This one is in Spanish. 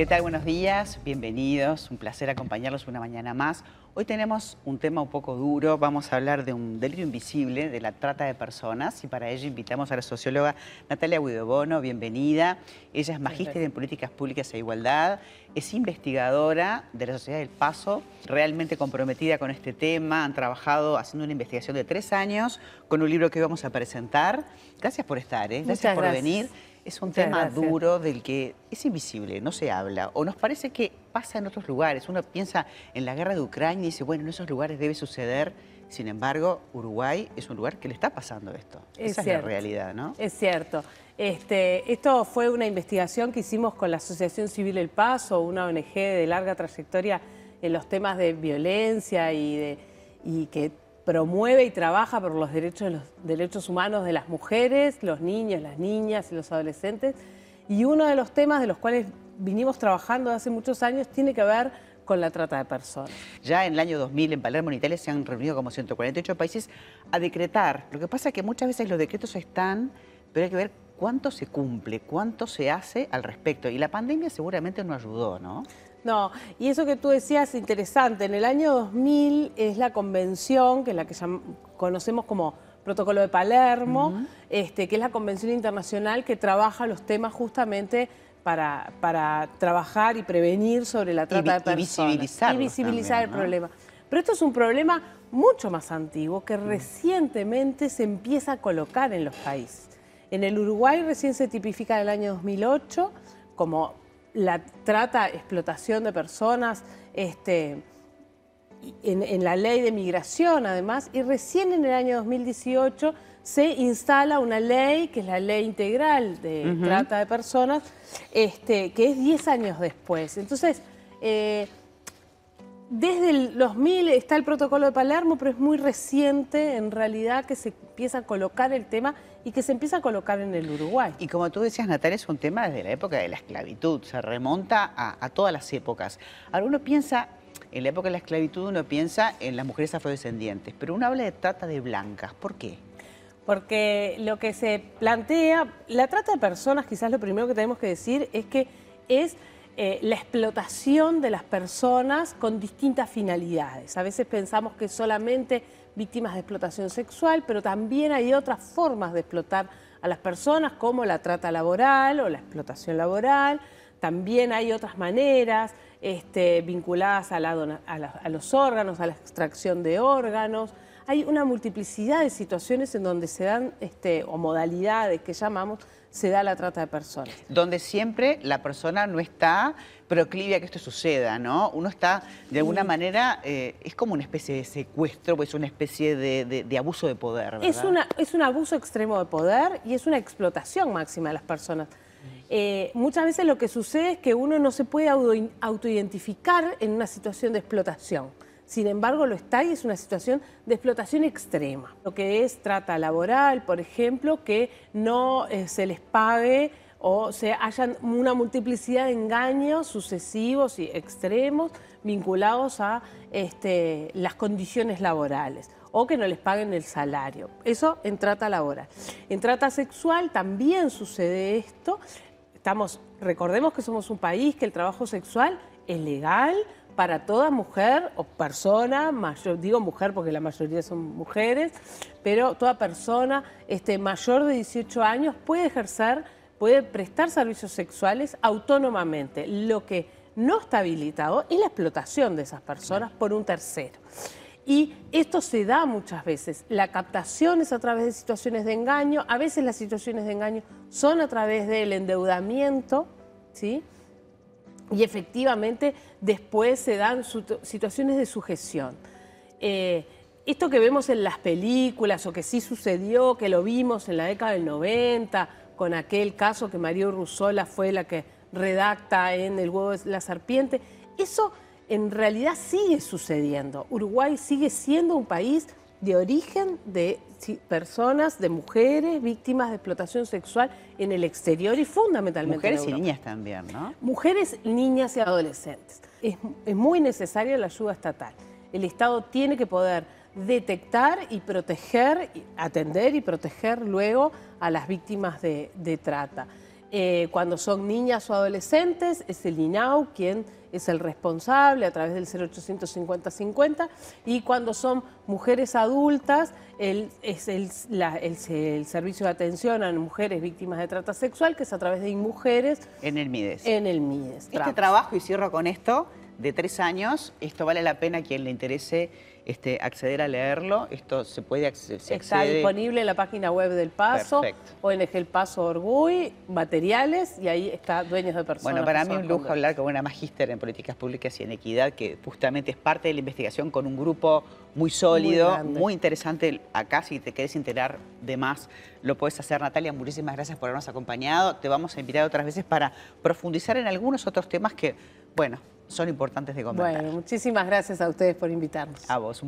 ¿Qué tal? Buenos días, bienvenidos, un placer acompañarlos una mañana más. Hoy tenemos un tema un poco duro, vamos a hablar de un delito invisible, de la trata de personas y para ello invitamos a la socióloga Natalia Guidobono, bienvenida. Ella es magíster en políticas públicas e igualdad, es investigadora de la Sociedad del Paso, realmente comprometida con este tema, han trabajado haciendo una investigación de tres años con un libro que vamos a presentar. Gracias por estar, ¿eh? gracias por venir es un tema duro del que es invisible, no se habla. O nos parece que pasa en otros lugares. Uno piensa en la guerra de Ucrania y dice, bueno, en esos lugares debe suceder. Sin embargo, Uruguay es un lugar que le está pasando esto. Esa es la realidad, ¿no? Es cierto. Este, esto fue una investigación que hicimos con la Asociación Civil El Paso, una ONG de larga trayectoria en los temas de violencia y, de, y que promueve y trabaja por los derechos, los derechos humanos de las mujeres, los niños, las niñas y los adolescentes. Y uno de los temas de los cuales vinimos trabajando hace muchos años tiene que ver con la trata de personas. Ya en el año 2000 en Palermo, en Italia, se han reunido como 148 países a decretar. Lo que pasa es que muchas veces los decretos están, pero hay que ver cuánto se cumple, cuánto se hace al respecto. Y la pandemia seguramente no ayudó, ¿no? No, y eso que tú decías es interesante. En el año 2000 es la convención, que es la que conocemos como Protocolo de Palermo, este, que es la convención internacional que trabaja los temas justamente para, para trabajar y prevenir sobre la trata de personas. Y visibilizar el problema. Pero esto es un problema mucho más antiguo que recientemente se empieza a colocar en los países. En el Uruguay recién se tipifica en el año 2008 como la trata, explotación de personas, este, en, la ley de migración además, y recién en el año 2018 se instala una ley, que es la ley integral de trata de personas, este, que es 10 años después. Entonces, eh, desde el 2000 está el protocolo de Palermo, pero es muy reciente en realidad que se empieza a colocar el tema y que se empieza a colocar en el Uruguay. Y como tú decías, Natalia, es un tema desde la época de la esclavitud, se remonta a, todas las épocas. Ahora uno piensa, en la época de la esclavitud uno piensa en las mujeres afrodescendientes, pero uno habla de trata de blancas, ¿por qué? Porque lo que se plantea, la trata de personas, quizás lo primero que tenemos que decir es que es eh, la explotación de las personas con distintas finalidades. A veces pensamos que solamente víctimas de explotación sexual, pero también hay otras formas de explotar a las personas, como la trata laboral o la explotación laboral. También hay otras maneras este, vinculadas a, a los órganos, a la extracción de órganos hay una multiplicidad de situaciones en donde se dan, este, o modalidades que llamamos, se da la trata de personas. Donde siempre la persona no está proclive a que esto suceda, ¿no? Uno está, de alguna manera, eh, es como una especie de secuestro, pues una especie de, abuso de poder, ¿verdad? Es, una, es un abuso extremo de poder y es una explotación máxima de las personas. Eh, muchas veces lo que sucede es que uno no se puede autoidentificar en una situación de explotación. Sin embargo, lo está y es una situación de explotación extrema. Lo que es trata laboral, por ejemplo, que no eh, se les pague o se hayan una multiplicidad de engaños sucesivos y extremos vinculados a este, las condiciones laborales o que no les paguen el salario. Eso en trata laboral. En trata sexual también sucede esto. Estamos, recordemos que somos un país que el trabajo sexual es legal, para toda mujer o persona, mayor, digo mujer porque la mayoría son mujeres, pero toda persona este, mayor de 18 años puede ejercer, puede prestar servicios sexuales autónomamente. Lo que no está habilitado es la explotación de esas personas por un tercero. Y esto se da muchas veces. La captación es a través de situaciones de engaño, a veces las situaciones de engaño son a través del endeudamiento, ¿sí? Y efectivamente después se dan situaciones de sujeción. Eh, esto que vemos en las películas o que sí sucedió, que lo vimos en la década del 90, con aquel caso que María Urruzola fue la que redacta en El huevo de la serpiente, eso en realidad sigue sucediendo. Uruguay sigue siendo un país de origen de personas, de mujeres víctimas de explotación sexual en el exterior y fundamentalmente Mujeres y niñas también, ¿no? Mujeres, niñas y adolescentes. Es, muy necesaria la ayuda estatal. El Estado tiene que poder detectar y proteger, atender y proteger luego a las víctimas de, trata. Eh, cuando son niñas o adolescentes, es el INAU quien es el responsable a través del 0800 50 50 y cuando son mujeres adultas es el, el, servicio de atención a mujeres víctimas de trata sexual que es a través de InMujeres. En el MIDES. En el MIDES. Este trabajo, y cierro con esto, de tres años, esto vale la pena a quien le interese este, acceder a leerlo. Esto se puede acceder. Está disponible en la página web del Paso, o en El Paso Orgui, materiales, y ahí está Dueños de Personas. Bueno, para mí un lujo hablar con una magíster en políticas públicas y en equidad, que justamente es parte de la investigación con un grupo muy sólido, muy, interesante. Acá, si te querés enterar de más, lo puedes hacer. Natalia, muchísimas gracias por habernos acompañado. Te vamos a invitar otras veces para profundizar en algunos otros temas que, bueno, son importantes de comentar. Bueno, muchísimas gracias a ustedes por invitarnos. A vos.